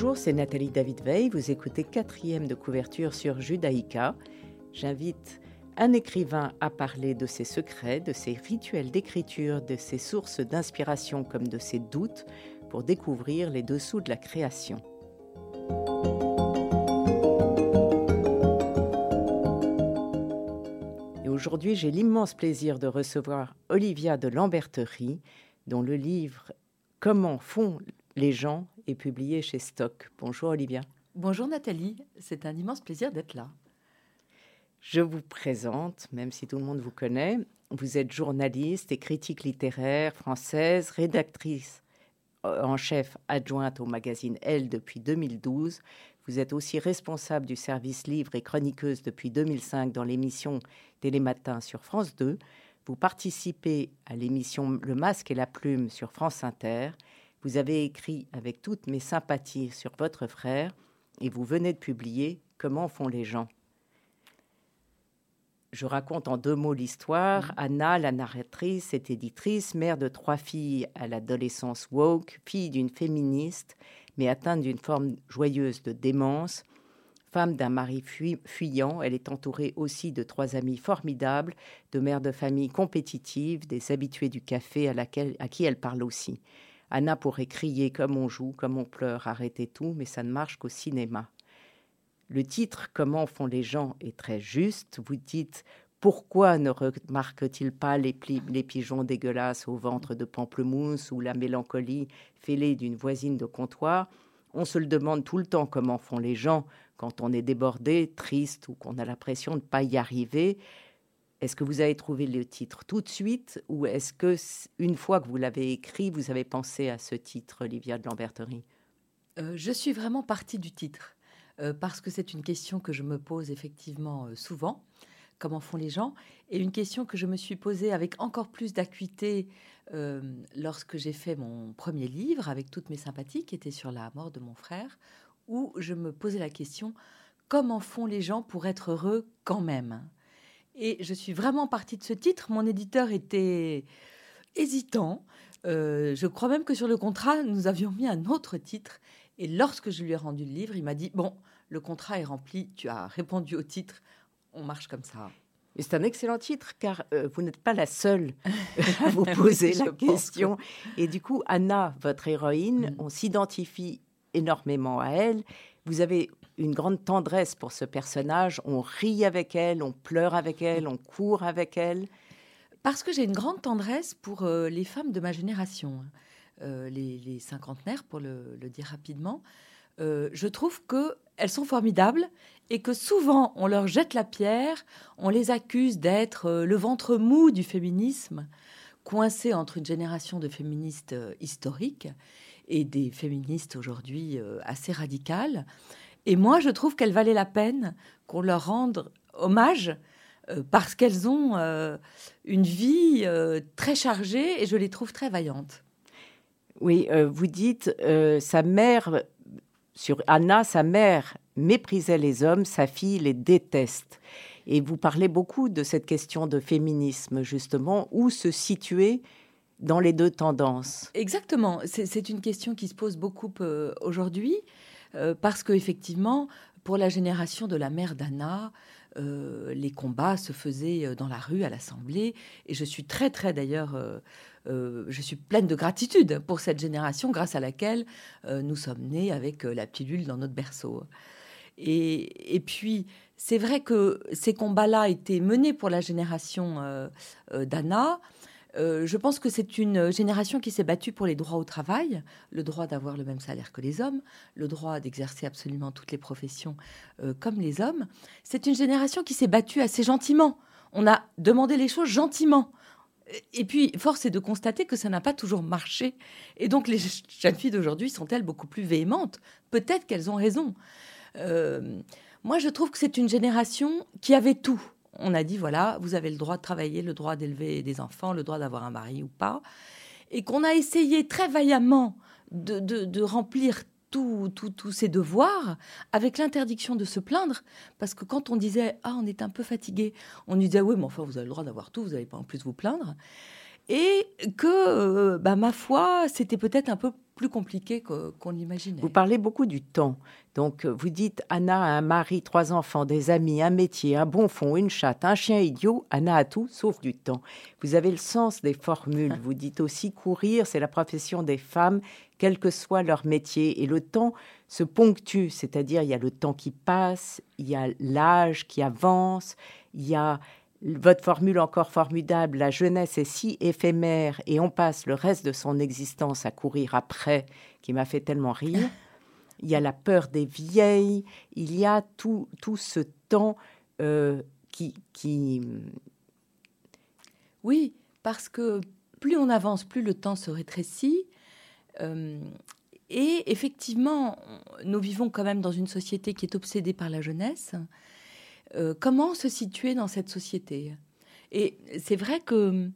Bonjour, c'est Nathalie David Veil. Vous écoutez quatrième de couverture sur Judaïka. J'invite un écrivain à parler de ses secrets, de ses rituels d'écriture, de ses sources d'inspiration comme de ses doutes pour découvrir les dessous de la création. Et aujourd'hui, j'ai l'immense plaisir de recevoir Olivia de Lamberterie, dont le livre Comment font les gens? Est publié chez Stock. Bonjour Olivia. Bonjour Nathalie, c'est un immense plaisir d'être là. Je vous présente, même si tout le monde vous connaît, vous êtes journaliste et critique littéraire française, rédactrice en chef adjointe au magazine Elle depuis 2012. Vous êtes aussi responsable du service livre et chroniqueuse depuis 2005 dans l'émission Télématin sur France 2. Vous participez à l'émission Le Masque et la Plume sur France Inter. Vous avez écrit avec toutes mes sympathies sur votre frère et vous venez de publier Comment font les gens. Je raconte en deux mots l'histoire. Mm. Anna, la narratrice, est éditrice, mère de trois filles à l'adolescence woke, fille d'une féministe, mais atteinte d'une forme joyeuse de démence. Femme d'un mari fuyant, elle est entourée aussi de trois amis formidables, de mères de famille compétitives, des habitués du café à, laquelle, à qui elle parle aussi. Anna pourrait crier comme on joue, comme on pleure, arrêter tout, mais ça ne marche qu'au cinéma. Le titre Comment font les gens est très juste. Vous dites pourquoi ne remarquent-ils pas les, les, pigeons dégueulasses au ventre de pamplemousse ou la mélancolie fêlée d'une voisine de comptoir? On se le demande tout le temps comment font les gens quand on est débordé, triste ou qu'on a l'impression de ne pas y arriver. Est-ce que vous avez trouvé le titre tout de suite ou est-ce que une fois que vous l'avez écrit, vous avez pensé à ce titre, Olivia de Lamberterie? Euh, Je suis vraiment partie du titre euh, parce que c'est une question que je me pose effectivement euh, souvent. Comment font les gens Et une question que je me suis posée avec encore plus d'acuité lorsque j'ai fait mon premier livre avec toutes mes sympathies, qui était sur la mort de mon frère, où je me posais la question comment font les gens pour être heureux quand même? Et je suis vraiment partie de ce titre. Mon éditeur était hésitant. Euh, je crois même que sur le contrat, nous avions mis un autre titre. Et lorsque je lui ai rendu le livre, il m'a dit, bon, le contrat est rempli, tu as répondu au titre, on marche comme ça. C'est un excellent titre car euh, vous n'êtes pas la seule à vous poser la question. Et du coup, Anna, votre héroïne, mm. on s'identifie énormément à elle. Vous avez une grande tendresse pour ce personnage. On rit avec elle, on pleure avec elle, on court avec elle. Parce que j'ai une grande tendresse pour euh, les femmes de ma génération, hein. euh, les, cinquantenaires, pour le, dire rapidement. Euh, je trouve qu'elles sont formidables et que souvent on leur jette la pierre, on les accuse d'être le ventre mou du féminisme, coincé entre une génération de féministes historiques et des féministes aujourd'hui assez radicales. Et moi, je trouve qu'elle valait la peine qu'on leur rende hommage euh, parce qu'elles ont euh, une vie très chargée et je les trouve très vaillantes. Oui, vous dites sa mère, sur Anna, sa mère méprisait les hommes, sa fille les déteste. Et vous parlez beaucoup de cette question de féminisme, justement, où se situer dans les deux tendances? Exactement. C'est une question qui se pose beaucoup euh, aujourd'hui, euh, parce qu'effectivement, pour la génération de la mère d'Anna, euh, les combats se faisaient dans la rue, à l'Assemblée, et je suis très, très d'ailleurs, je suis pleine de gratitude pour cette génération grâce à laquelle nous sommes nés avec la pilule dans notre berceau. Et, et puis, c'est vrai que ces combats-là étaient menés pour la génération d'Anna, euh, je pense que c'est une génération qui s'est battue pour les droits au travail, le droit d'avoir le même salaire que les hommes, le droit d'exercer absolument toutes les professions euh, comme les hommes. C'est une génération qui s'est battue assez gentiment. On a demandé les choses gentiment. Et puis, force est de constater que ça n'a pas toujours marché. Et donc, les jeunes filles d'aujourd'hui sont-elles beaucoup plus véhémentes Peut-être qu'elles ont raison. Euh, moi, je trouve que c'est une génération qui avait tout on a dit voilà, vous avez le droit de travailler, le droit d'élever des enfants, le droit d'avoir un mari ou pas, et qu'on a essayé très vaillamment de, remplir tous ces devoirs avec l'interdiction de se plaindre, parce que quand on disait ah on est un peu fatigué, on disait oui mais enfin vous avez le droit d'avoir tout, vous n'allez pas en plus vous plaindre, et que euh, bah, ma foi c'était peut-être un peu plus compliqué qu'on l'imaginait. Vous parlez beaucoup du temps. Donc, euh, vous dites Anna a un mari, trois enfants, des amis, un métier, un bon fond, une chatte, un chien idiot. Anna a tout sauf du temps. Vous avez le sens des formules. Vous dites aussi courir, c'est la profession des femmes, quel que soit leur métier. Et le temps se ponctue, c'est-à-dire il y a le temps qui passe, il y a l'âge qui avance, il y a votre formule encore formidable, la jeunesse est si éphémère et on passe le reste de son existence à courir après, qui m'a fait tellement rire. Il y a la peur des vieilles, il y a tout, tout ce temps euh, qui, qui... Oui, parce que plus on avance, plus le temps se rétrécit. Euh, et effectivement, nous vivons quand même dans une société qui est obsédée par la jeunesse. Euh, comment se situer dans cette société? Et c'est vrai que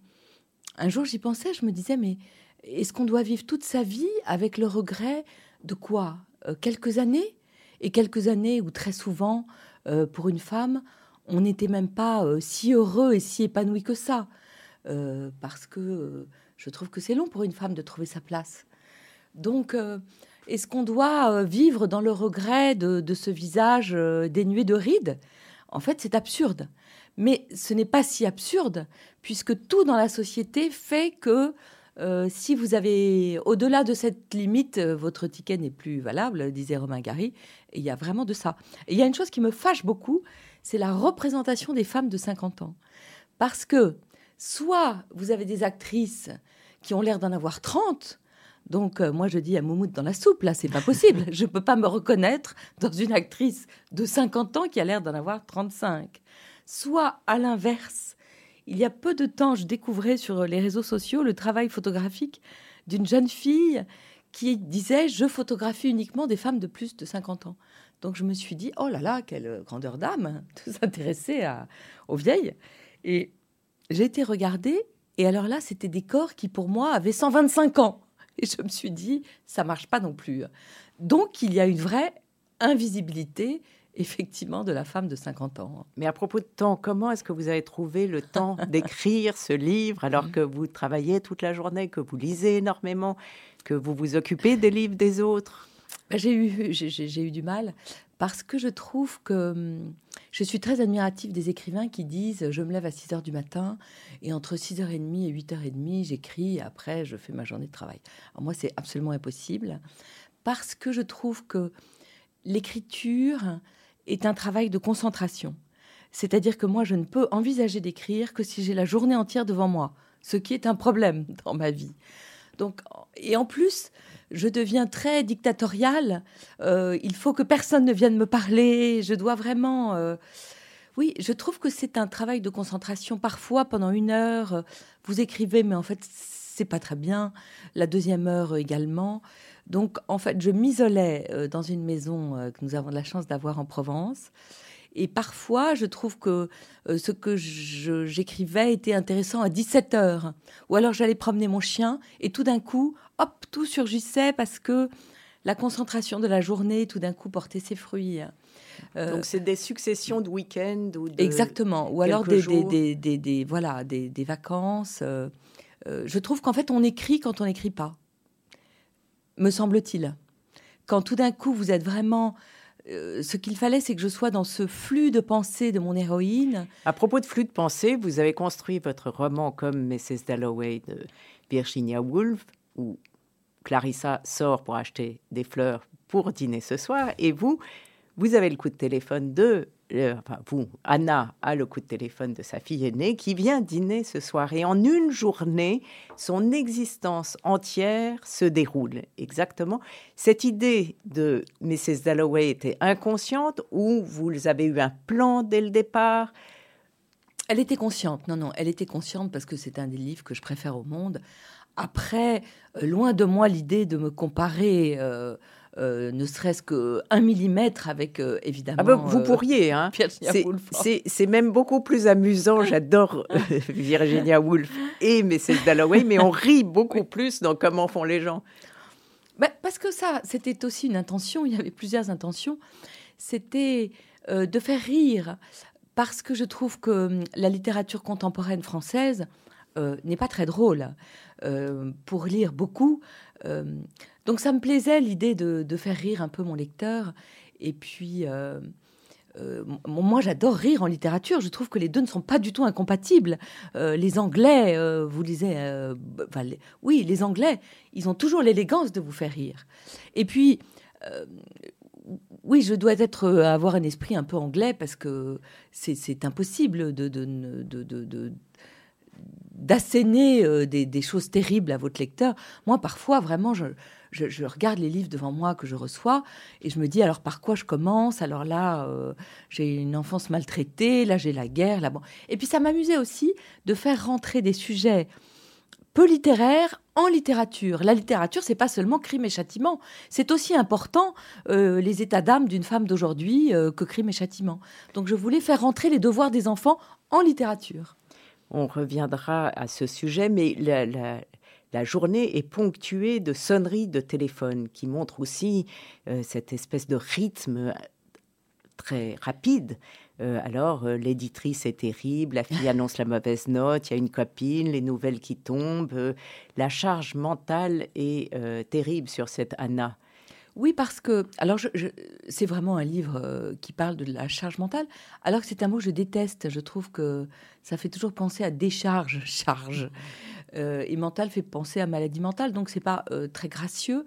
un jour j'y pensais, je me disais, mais est-ce qu'on doit vivre toute sa vie avec le regret de quoi? Euh, Quelques années? Et quelques années où très souvent, euh, pour une femme, on n'était même pas si heureux et si épanoui que ça. parce que je trouve que c'est long pour une femme de trouver sa place. Donc, est-ce qu'on doit vivre dans le regret de ce visage dénué de rides? En fait, c'est absurde. Mais ce n'est pas si absurde, puisque tout dans la société fait que euh, si vous avez au-delà de cette limite, euh, votre ticket n'est plus valable, disait Romain Gary. Il y a vraiment de ça. Il y a une chose qui me fâche beaucoup, c'est la représentation des femmes de 50 ans. Parce que soit vous avez des actrices qui ont l'air d'en avoir 30, donc, euh, moi, je dis à Moumoud dans la soupe, là, c'est pas possible. je ne peux pas me reconnaître dans une actrice de 50 ans qui a l'air d'en avoir 35. Soit, à l'inverse, il y a peu de temps, je découvrais sur les réseaux sociaux le travail photographique d'une jeune fille qui disait Je photographie uniquement des femmes de plus de 50 ans. Donc, je me suis dit Oh là là, quelle grandeur d'âme de s'intéresser aux vieilles. Et j'ai été regarder, et alors là, c'était des corps qui, pour moi, avaient 125 ans. Et je me suis dit, ça marche pas non plus. Donc, il y a une vraie invisibilité effectivement de la femme de 50 ans. Mais à propos de temps, comment est-ce que vous avez trouvé le temps d'écrire ce livre alors que vous travaillez toute la journée, que vous lisez énormément, que vous vous occupez des livres des autres? J'ai eu, j'ai eu du mal parce que je trouve que hum, je suis très admirative des écrivains qui disent je me lève à 6 heures du matin et entre 6h30 et 8h30 j'écris et après je fais ma journée de travail. Alors moi c'est absolument impossible parce que je trouve que l'écriture est un travail de concentration. C'est-à-dire que moi je ne peux envisager d'écrire que si j'ai la journée entière devant moi, ce qui est un problème dans ma vie. Donc et en plus je deviens très dictatoriale. Euh, il faut que personne ne vienne me parler. Je dois vraiment. Euh, oui, je trouve que c'est un travail de concentration. Parfois, pendant une heure, euh, vous écrivez, mais en fait, c'est pas très bien. La deuxième heure également. Donc, en fait, je m'isolais dans une maison que nous avons la chance d'avoir en Provence. Et parfois, je trouve que ce que j'écrivais était intéressant à 17 heures. Ou alors j'allais promener mon chien et tout d'un coup, hop, tout surgissait parce que la concentration de la journée tout d'un coup portait ses fruits. Euh, Donc c'est des successions de week-ends ou exactement, ou alors des, des, des, voilà des, vacances. Euh, euh, je trouve qu'en fait on écrit quand on n'écrit pas, me semble-t-il. Quand tout d'un coup vous êtes vraiment ce qu'il fallait, c'est que je sois dans ce flux de pensée de mon héroïne. À propos de flux de pensée, vous avez construit votre roman comme Mrs. Dalloway de Virginia Woolf, où Clarissa sort pour acheter des fleurs pour dîner ce soir, et vous, vous avez le coup de téléphone de, euh, vous, Anna a le coup de téléphone de sa fille aînée qui vient dîner ce soir, et en une journée, son existence entière se déroule. Exactement. Cette idée de Mrs. Dalloway était inconsciente ou vous avez eu un plan dès le départ? Elle était consciente, non, non, elle était consciente parce que c'est un des livres que je préfère au monde. Après, euh, loin de moi l'idée de me comparer, euh, euh, ne serait-ce qu'un millimètre avec, évidemment. Ah ben, vous pourriez, hein. C'est même beaucoup plus amusant. J'adore Virginia Woolf et Mrs. Dalloway, mais on rit beaucoup plus dans comment font les gens. Ben, parce que ça, c'était aussi une intention. Il y avait plusieurs intentions. C'était de faire rire, parce que je trouve que hum, la littérature contemporaine française n'est pas très drôle pour lire beaucoup. Donc ça me plaisait l'idée de, faire rire un peu mon lecteur. Et puis, euh, moi, j'adore rire en littérature. Je trouve que les deux ne sont pas du tout incompatibles. Euh, les Anglais, euh, vous lisez, oui, les Anglais, ils ont toujours l'élégance de vous faire rire. Et puis, oui, je dois être avoir un esprit un peu anglais parce que c'est impossible de, d'asséner des, des, choses terribles à votre lecteur. Moi, parfois, vraiment, je, je, regarde les livres devant moi que je reçois et je me dis alors par quoi je commence? Alors là, euh, j'ai une enfance maltraitée, là j'ai la guerre, là bon. Et puis ça m'amusait aussi de faire rentrer des sujets peu littéraires en littérature. La littérature, c'est pas seulement crime et châtiment, c'est aussi important euh, les états d'âme d'une femme d'aujourd'hui euh, que crime et châtiment. Donc je voulais faire rentrer les devoirs des enfants en littérature. On reviendra à ce sujet, mais la, la journée est ponctuée de sonneries de téléphone qui montrent aussi euh, cette espèce de rythme euh, très rapide. Euh, alors, l'éditrice est terrible, la fille annonce la mauvaise note, il y a une copine, les nouvelles qui tombent. la charge mentale est terrible sur cette Anna. Oui, parce que, alors, c'est vraiment un livre qui parle de la charge mentale, alors que c'est un mot que je déteste. Je trouve que ça fait toujours penser à décharge, charge. Euh, et mental fait penser à maladie mentale, donc c'est pas euh, très gracieux.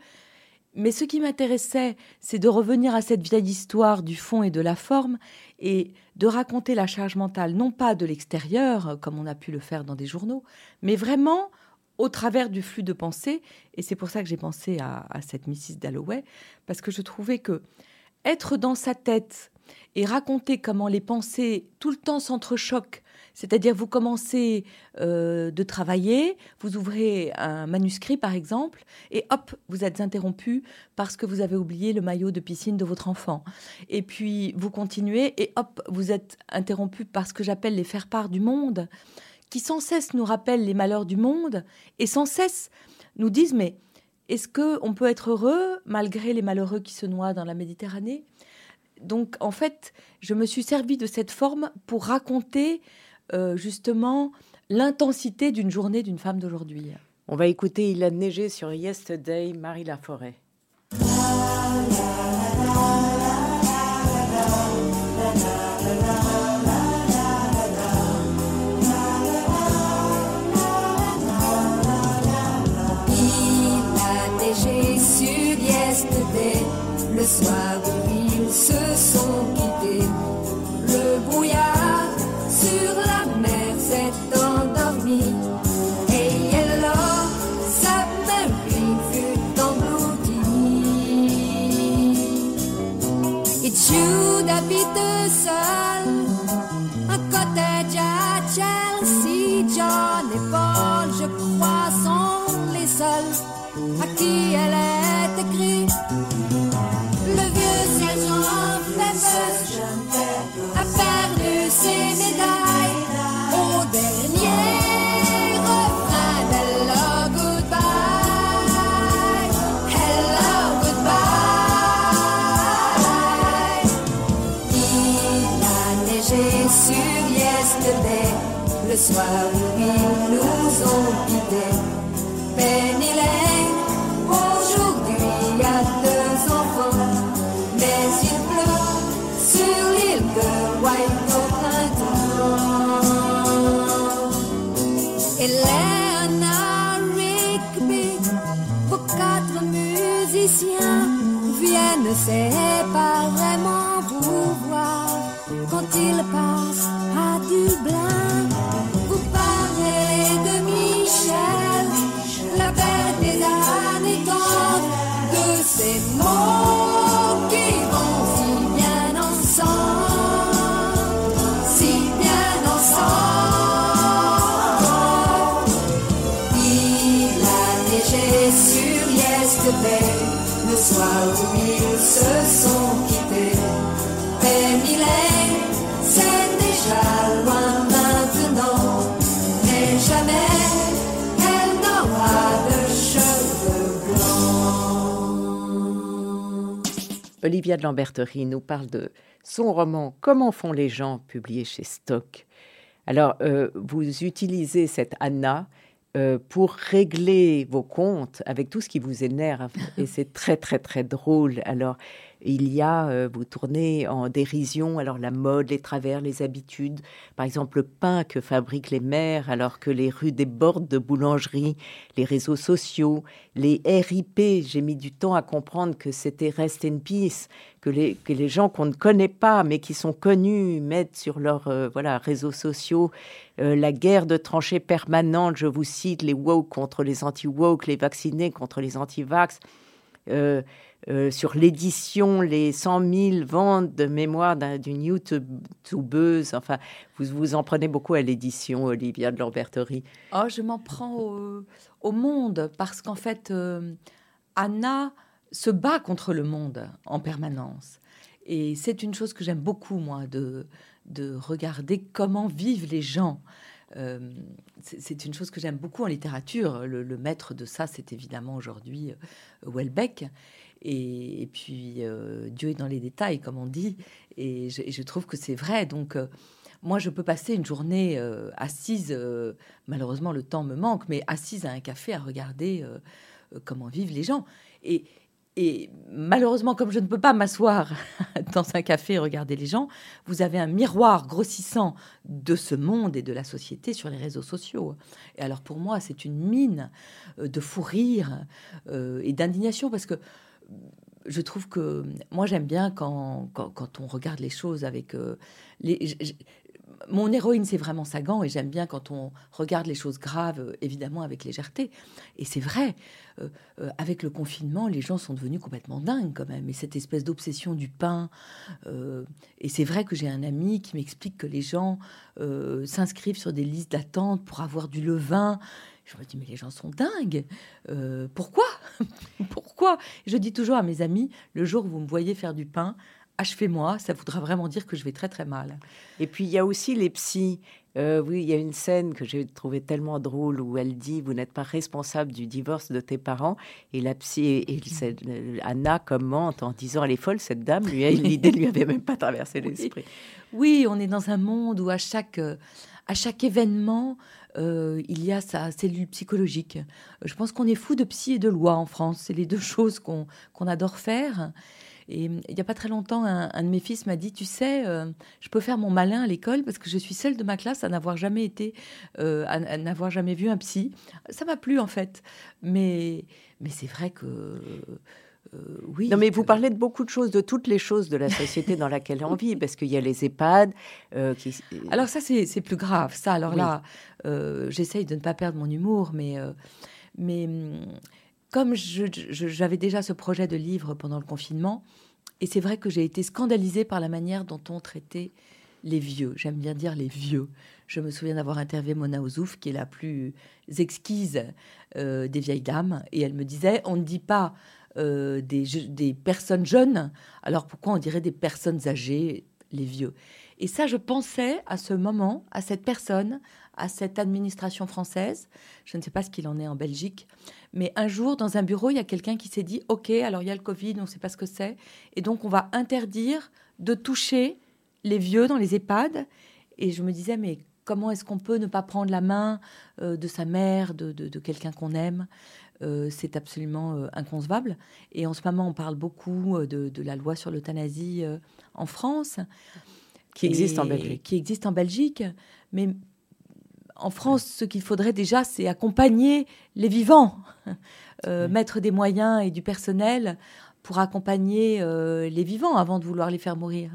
Mais ce qui m'intéressait, c'est de revenir à cette vieille histoire du fond et de la forme et de raconter la charge mentale, non pas de l'extérieur, comme on a pu le faire dans des journaux, mais vraiment au travers du flux de pensée. Et c'est pour ça que j'ai pensé à, à, cette Mrs. Dalloway, parce que je trouvais que être dans sa tête et raconter comment les pensées tout le temps s'entrechoquent c'est-à-dire, vous commencez euh, de travailler, vous ouvrez un manuscrit, par exemple, et hop, vous êtes interrompu parce que vous avez oublié le maillot de piscine de votre enfant. Et puis, vous continuez, et hop, vous êtes interrompu par ce que j'appelle les faire-part du monde, qui sans cesse nous rappellent les malheurs du monde, et sans cesse nous disent, mais est-ce qu'on peut être heureux malgré les malheureux qui se noient dans la Méditerranée? Donc, en fait, je me suis servi de cette forme pour raconter euh, justement l'intensité d'une journée d'une femme d'aujourd'hui. On va écouter Il a neigé sur Yesterday, Marie Laforêt. Il a neigé sur Yesterday, le soir où ils se sont le soir où ils nous ont quittés. Penny Lane, aujourd'hui a deux enfants, mais il pleut sur l'île de White au printemps. Rigby, vos quatre musiciens viennent séparément vous voir quand ils passent le soir où ils se sont quittés. Penny Olivia de Lamberterie nous parle de son roman Comment font les gens, publié chez Stock. Alors, euh, vous utilisez cette Anna euh, pour régler vos comptes avec tout ce qui vous énerve. Et c'est très, très, très drôle. Alors, il y a, euh, vous tournez en dérision, alors la mode, les travers, les habitudes. Par exemple, le pain que fabriquent les mères alors que les rues débordent de boulangeries, les réseaux sociaux, les RIP. J'ai mis du temps à comprendre que c'était Rest in Peace, que les, gens qu'on ne connaît pas mais qui sont connus mettent sur leurs euh, voilà, réseaux sociaux euh, la guerre de tranchées permanente. Je vous cite les woke contre les anti-woke, les vaccinés contre les anti-vax. Sur l'édition, les 100 000 ventes de mémoire d'une YouTubeuse. Enfin, vous vous en prenez beaucoup à l'édition, Olivia de Lamberterie. Oh, je m'en prends au, monde parce qu'en fait, euh, Anna se bat contre le monde en permanence. Et c'est une chose que j'aime beaucoup, moi, de, de regarder comment vivent les gens. Euh, c'est une chose que j'aime beaucoup en littérature. Le, le maître de ça, c'est évidemment aujourd'hui Welbeck. Et, puis, euh, Dieu est dans les détails, comme on dit. Et je, trouve que c'est vrai. Donc, euh, moi, je peux passer une journée euh, assise, malheureusement, le temps me manque, mais assise à un café à regarder comment vivent les gens. Et, et malheureusement, comme je ne peux pas m'asseoir dans un café et regarder les gens, vous avez un miroir grossissant de ce monde et de la société sur les réseaux sociaux. Et alors pour moi, c'est une mine de fou rire et d'indignation parce que je trouve que moi j'aime bien quand, quand, on regarde les choses avec euh, mon héroïne c'est vraiment Sagan et j'aime bien quand on regarde les choses graves euh, évidemment avec légèreté. Et c'est vrai euh, avec le confinement les gens sont devenus complètement dingues quand même. Et cette espèce d'obsession du pain et c'est vrai que j'ai un ami qui m'explique que les gens s'inscrivent sur des listes d'attente pour avoir du levain je me dis, mais les gens sont dingues. Euh, pourquoi Pourquoi Je dis toujours à mes amis, le jour où vous me voyez faire du pain, achevez-moi, ça voudra vraiment dire que je vais très très mal. Et puis il y a aussi les psys. Euh, oui, il y a une scène que j'ai trouvée tellement drôle où elle dit Vous n'êtes pas responsable du divorce de tes parents. Et la psy, et, euh, Anna commente en disant Elle est folle, cette dame. Lui, l'idée ne lui avait même pas traversé l'esprit. Oui. on est dans un monde où à chaque, à chaque événement, euh, il y a sa cellule psychologique. Je pense qu'on est fou de psy et de loi en France. C'est les deux choses qu'on adore faire. Et il n'y a pas très longtemps, un, de mes fils m'a dit, tu sais, euh, je peux faire mon malin à l'école parce que je suis celle de ma classe à n'avoir jamais été, euh, à, n'avoir jamais vu un psy. Ça m'a plu en fait, mais mais c'est vrai que euh, oui. Non, mais vous parlez de beaucoup de choses, de toutes les choses de la société dans laquelle on vit, parce qu'il y a les EHPAD. Euh, qui... Alors ça, c'est plus grave. Ça, alors là, euh, j'essaye de ne pas perdre mon humour, mais, mais hum, comme j'avais déjà ce projet de livre pendant le confinement, et c'est vrai que j'ai été scandalisée par la manière dont on traitait les vieux. J'aime bien dire les vieux. Je me souviens d'avoir interviewé Mona Ouzouf, qui est la plus exquise des vieilles dames, et elle me disait on ne dit pas euh, des, personnes jeunes. Alors pourquoi on dirait des personnes âgées, les vieux? Et ça, je pensais à ce moment, à cette personne, à cette administration française. Je ne sais pas ce qu'il en est en Belgique. Mais un jour, dans un bureau, il y a quelqu'un qui s'est dit, OK, alors il y a le Covid, on ne sait pas ce que c'est. Et donc, on va interdire de toucher les vieux dans les EHPAD. Et je me disais, mais comment est-ce qu'on peut ne pas prendre la main euh, de sa mère, de, de quelqu'un qu'on aime? Euh, c'est absolument euh, inconcevable. Et en ce moment, on parle beaucoup euh, de, la loi sur l'euthanasie en France. Qui existe en Belgique. Qui existe en Belgique. Mais en France, ce qu'il faudrait déjà, c'est accompagner les vivants, mettre des moyens et du personnel pour accompagner les vivants avant de vouloir les faire mourir.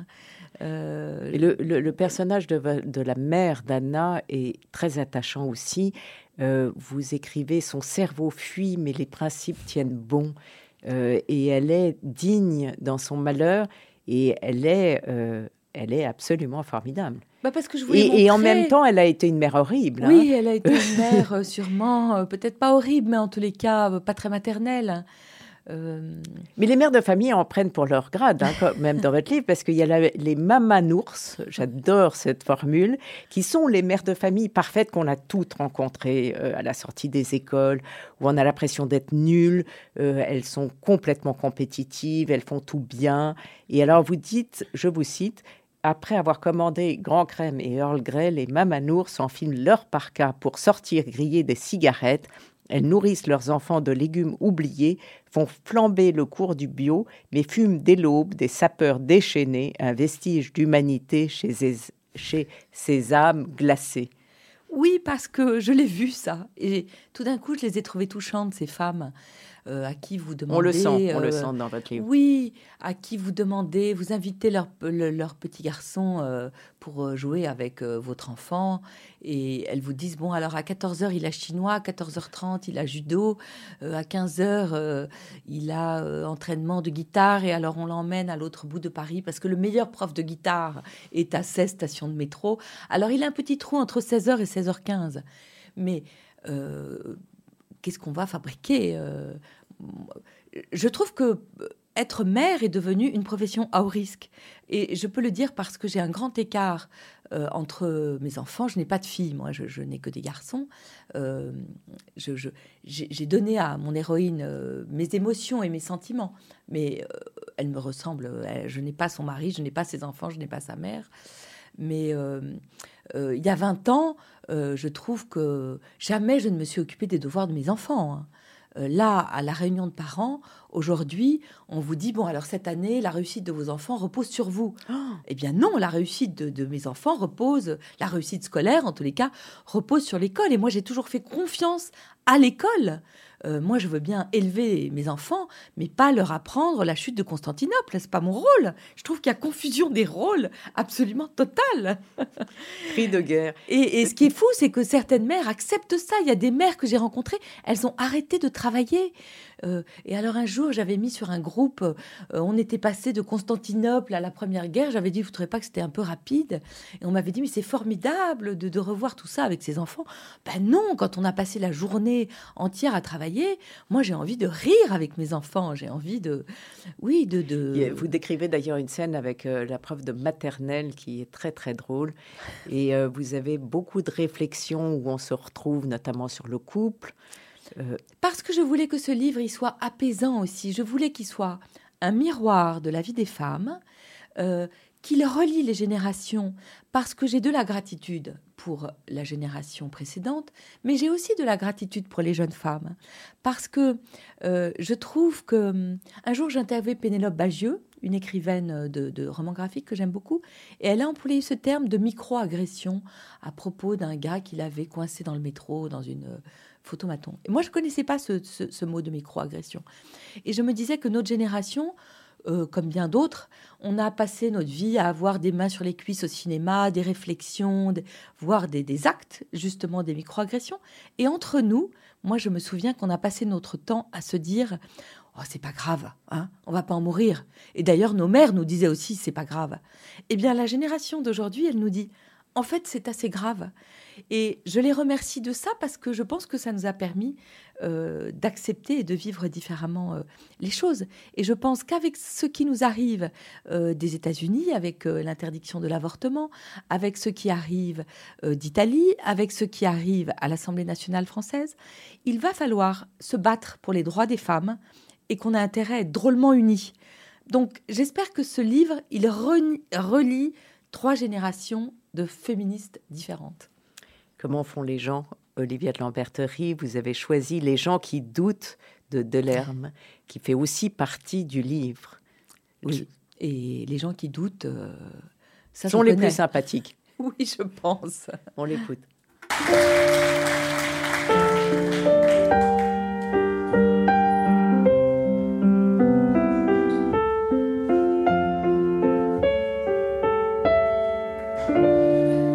le, personnage de, de la mère d'Anna est très attachant aussi. Euh, vous écrivez Son cerveau fuit, mais les principes tiennent bon. Euh, et elle est digne dans son malheur et elle est, euh, elle est absolument formidable. Bah parce que je et, et, en même temps, elle a été une mère horrible. Oui, hein. elle a été une mère sûrement, peut-être pas horrible, mais en tous les cas, pas très maternelle. Mais les mères de famille en prennent pour leur grade, hein, même dans votre livre, parce qu'il y a les mamanours, j'adore cette formule, qui sont les mères de famille parfaites qu'on a toutes rencontrées euh, à la sortie des écoles, où on a l'impression d'être nulles, euh, elles sont complètement compétitives, elles font tout bien. Et alors vous dites, je vous cite, après avoir commandé Grand Crème et Earl Grey, les mamanours s'enfilent leur parka pour sortir griller des cigarettes. Elles nourrissent leurs enfants de légumes oubliés, font flamber le cours du bio, mais fument dès l'aube des sapeurs déchaînés, un vestige d'humanité chez, chez ces âmes glacées. Oui, parce que je l'ai vu ça. Et tout d'un coup, je les ai trouvées touchantes, ces femmes euh, à qui vous demandez. On le sent, on le sent dans votre livre. Oui, à qui vous demandez, vous invitez leur, le- leur petit garçon euh, pour euh, jouer avec votre enfant et elles vous disent, bon, alors à 14h, il a chinois, à 14h30, il a judo, à 15h, euh, il a entraînement de guitare et alors on l'emmène à l'autre bout de Paris parce que le meilleur prof de guitare est à 16 stations de métro. Alors il a un petit trou entre 16h et 16h15. Mais euh, qu'est-ce qu'on va fabriquer euh, Je trouve que être mère est devenu une profession à haut risque. Et je peux le dire parce que j'ai un grand écart euh, entre mes enfants. Je n'ai pas de filles, moi, je, n'ai que des garçons. Euh, j'ai donné à mon héroïne euh, mes émotions et mes sentiments, mais elle me ressemble. Je n'ai pas son mari, je n'ai pas ses enfants, je n'ai pas sa mère. Mais euh, il y a 20 ans, euh, je trouve que jamais je ne me suis occupée des devoirs de mes enfants. hein. Euh, là, à la réunion de parents, aujourd'hui, on vous dit, bon, alors cette année, la réussite de vos enfants repose sur vous. Eh bien non, la réussite de, de mes enfants repose, la réussite scolaire, en tous les cas, repose sur l'école. Et moi, j'ai toujours fait confiance à l'école. Euh, moi, je veux bien élever mes enfants, mais pas leur apprendre la chute de Constantinople. C'est pas mon rôle. Je trouve qu'il y a confusion des rôles absolument totale. Cri de guerre. Et, et ce qui est fou, c'est que certaines mères acceptent ça. Il y a des mères que j'ai rencontrées, elles ont arrêté de travailler. Euh, et alors un jour, j'avais mis sur un groupe, euh, on était passé de Constantinople à la Première Guerre. J'avais dit, vous ne trouvez pas que c'était un peu rapide? Et on m'avait dit, mais c'est formidable de, de revoir tout ça avec ses enfants. Ben non, quand on a passé la journée entière à travailler, moi j'ai envie de rire avec mes enfants. J'ai envie de, oui, de, Vous décrivez d'ailleurs une scène avec euh, la prof de maternelle qui est très très drôle. Et vous avez beaucoup de réflexions où on se retrouve notamment sur le couple. Euh, Parce que je voulais que ce livre il soit apaisant aussi. Je voulais qu'il soit un miroir de la vie des femmes, euh, qu'il relie les générations. Parce que j'ai de la gratitude pour la génération précédente, mais j'ai aussi de la gratitude pour les jeunes femmes. Parce que euh, je trouve que. hum, Un jour, j'interviewais Pénélope Bagieux, une écrivaine de, de romans graphiques que j'aime beaucoup, et elle a employé ce terme de micro-agression à propos d'un gars qu'il avait coincé dans le métro, dans une photomaton. Et moi, je connaissais pas ce, ce- mot de micro-agression. Et je me disais que notre génération, euh, comme bien d'autres, on a passé notre vie à avoir des mains sur les cuisses au cinéma, des réflexions, voire des, des actes, justement, des micro-agressions. Et entre nous, moi, je me souviens qu'on a passé notre temps à se dire Oh, c'est pas grave, hein, on va pas en mourir. Et d'ailleurs, nos mères nous disaient aussi c'est pas grave. Eh bien, la génération d'aujourd'hui, elle nous dit en fait, c'est assez grave. Et je les remercie de ça parce que je pense que ça nous a permis euh, d'accepter et de vivre différemment euh, les choses. Et je pense qu'avec ce qui nous arrive euh, des États-Unis, avec l'interdiction de l'avortement, avec ce qui arrive d'Italie, avec ce qui arrive à l'Assemblée nationale française, il va falloir se battre pour les droits des femmes et qu'on a intérêt drôlement unis. Donc j'espère que ce livre, il relie trois générations de féministes différentes. comment font les gens Olivia de Lamberterie, vous avez choisi Les gens qui doutent de Delerme, qui fait aussi partie du livre. Oui. Et les gens qui doutent, euh, ça sont les connais. plus sympathiques. Oui, je pense. On l'écoute.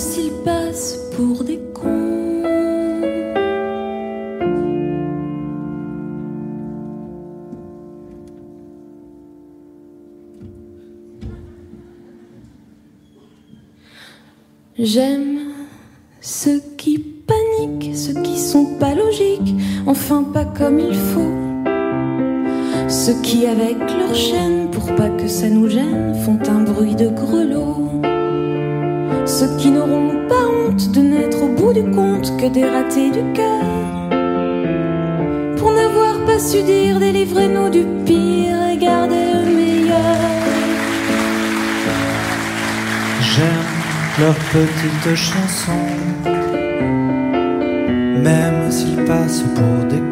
s'ils passent pour des cons. J'aime ceux qui paniquent, ceux qui sont pas logiques, enfin pas comme il faut. Ceux qui, avec leur chaîne, pour pas que ça nous gêne, font un bruit de grelot. Ceux qui n'auront pas honte de n'être au bout du compte que des ratés du cœur. Pour n'avoir pas su dire, délivrez-nous du pire et gardez le meilleur. J'aime leurs petites chansons, même s'ils passent pour des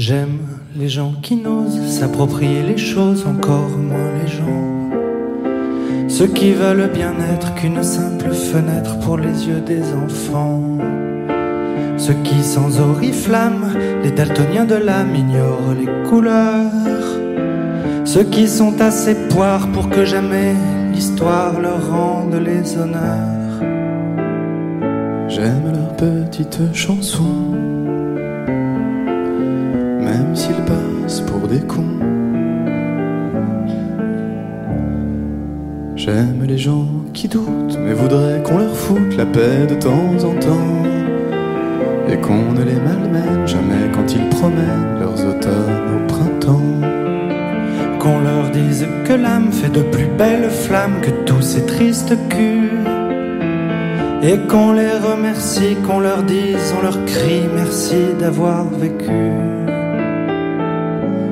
J'aime les gens qui n'osent s'approprier les choses, encore moins les gens. Ceux qui veulent bien être qu'une simple fenêtre pour les yeux des enfants. Ceux qui sans oriflamme, les daltoniens de l'âme ignorent les couleurs. Ceux qui sont assez poires pour que jamais l'histoire leur rende les honneurs. J'aime leurs petites chansons, J'aime les gens qui doutent, mais voudraient qu'on leur foute la paix de temps en temps. Et qu'on ne les malmène jamais quand ils promènent leurs automnes au printemps. Qu'on leur dise que l'âme fait de plus belles flammes que tous ces tristes culs. Et qu'on les remercie, qu'on leur dise, on leur crie merci d'avoir vécu.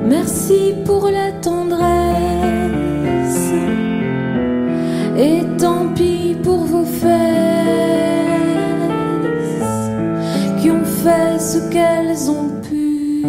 Merci pour la tendresse. Et tant pis pour vos fesses qui ont fait ce qu'elles ont pu.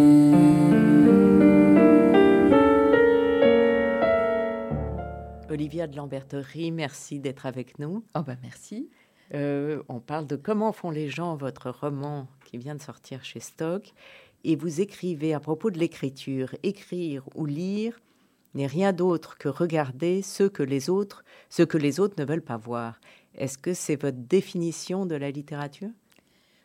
Olivia de Lamberterie, merci d'être avec nous. Oh bah merci. Euh, on parle de Comment font les gens, votre roman qui vient de sortir chez Stock. Et vous écrivez à propos de l'écriture, écrire ou lire n'est rien d'autre que regarder ce que les autres, que les autres ne veulent pas voir. Est-ce que c'est votre définition de la littérature?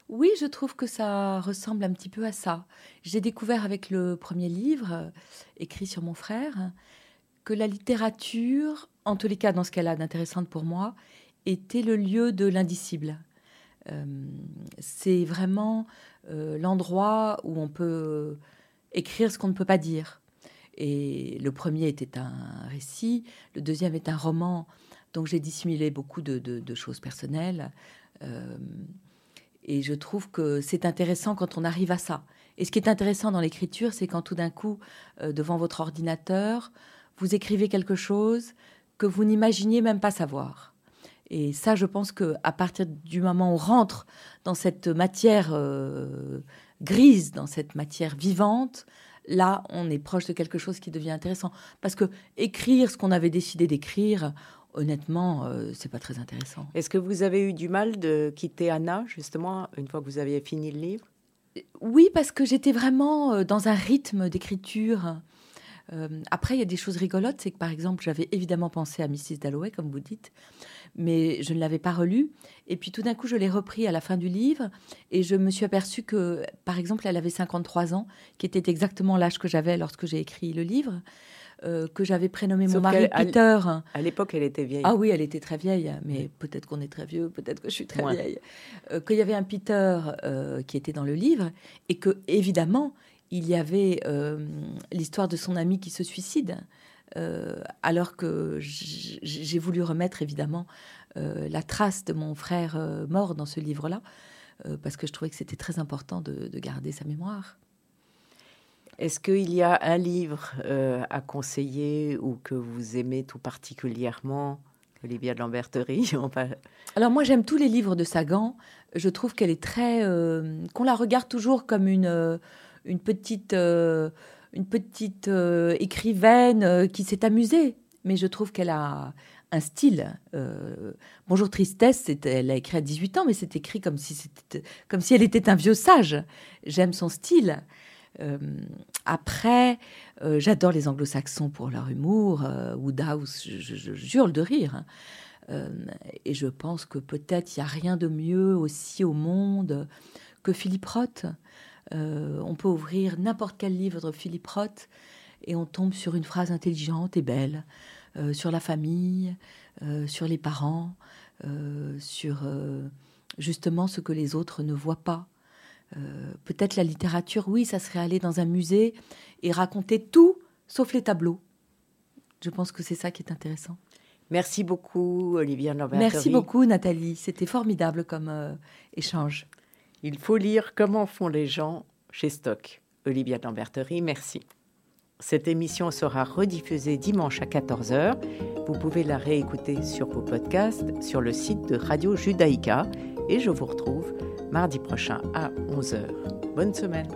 Oui, je trouve que ça ressemble un petit peu à ça. J'ai découvert avec le premier livre, euh, écrit sur mon frère, que la littérature, en tous les cas dans ce qu'elle a d'intéressant pour moi, était le lieu de l'indicible. Euh, c'est vraiment euh, l'endroit où on peut écrire ce qu'on ne peut pas dire. Et le premier était un récit, le deuxième est un roman, donc j'ai dissimulé beaucoup de, choses personnelles. Euh, et je trouve que c'est intéressant quand on arrive à ça. Et ce qui est intéressant dans l'écriture, c'est quand tout d'un coup, devant votre ordinateur, vous écrivez quelque chose que vous n'imaginiez même pas savoir. Et ça, je pense que à partir du moment où on rentre dans cette matière euh, grise, dans cette matière vivante, là, on est proche de quelque chose qui devient intéressant. Parce que écrire ce qu'on avait décidé d'écrire, honnêtement, euh, c'est pas très intéressant. Est-ce que vous avez eu du mal de quitter Anna, justement, une fois que vous aviez fini le livre? Oui, parce que j'étais vraiment euh, dans un rythme d'écriture. Euh, après, il y a des choses rigolotes. C'est que, par exemple, j'avais évidemment pensé à Mrs. Dalloway, comme vous dites, mais je ne l'avais pas relu. Et puis, tout d'un coup, je l'ai repris à la fin du livre et je me suis aperçue que, par exemple, elle avait 53 ans, qui était exactement l'âge que j'avais lorsque j'ai écrit le livre, euh, que j'avais prénommé mon mari Peter. À l'époque, elle était vieille. Ah oui, elle était très vieille, mais peut-être qu'on est très vieux, peut-être que je suis très vieille. Euh, Qu'il y avait un Peter euh, qui était dans le livre et que, évidemment, il y avait euh, l'histoire de son ami qui se suicide. euh, alors que j'ai voulu remettre évidemment euh, la trace de mon frère mort dans ce livre-là, parce que je trouvais que c'était très important de, de garder sa mémoire. Est-ce qu'il y a un livre à conseiller ou que vous aimez tout particulièrement Olivia de Lamberterie, on va- Alors moi j'aime tous les livres de Sagan. Je trouve qu'elle est très, qu'on la regarde toujours comme une une petite euh, une petite euh, écrivaine euh, qui s'est amusée. Mais je trouve qu'elle a un style. Bonjour tristesse, elle a écrit à 18 ans, mais c'est écrit comme si c'était comme si elle était un vieux sage. J'aime son style. Après, j'adore les anglo-saxons pour leur humour. Woodhouse, je, je- hurle de rire. hein. Et je pense que peut-être il n'y a rien de mieux aussi au monde que Philippe Roth. Euh, on peut ouvrir n'importe quel livre de Philippe Roth et on tombe sur une phrase intelligente et belle euh, sur la famille, sur les parents, sur justement ce que les autres ne voient pas. Peut-être la littérature, oui, ça serait aller dans un musée et raconter tout sauf les tableaux. Je pense que c'est ça qui est intéressant. Merci beaucoup, Olivia Lamberterie. Merci beaucoup, Nathalie. C'était formidable comme euh, échange. Il faut lire Comment font les gens chez Stock. Olivia Lamberterie, merci. Cette émission sera rediffusée dimanche à 14h. Vous pouvez la réécouter sur vos podcasts, sur le site de Radio Judaïka. Et je vous retrouve mardi prochain à 11h. Bonne semaine.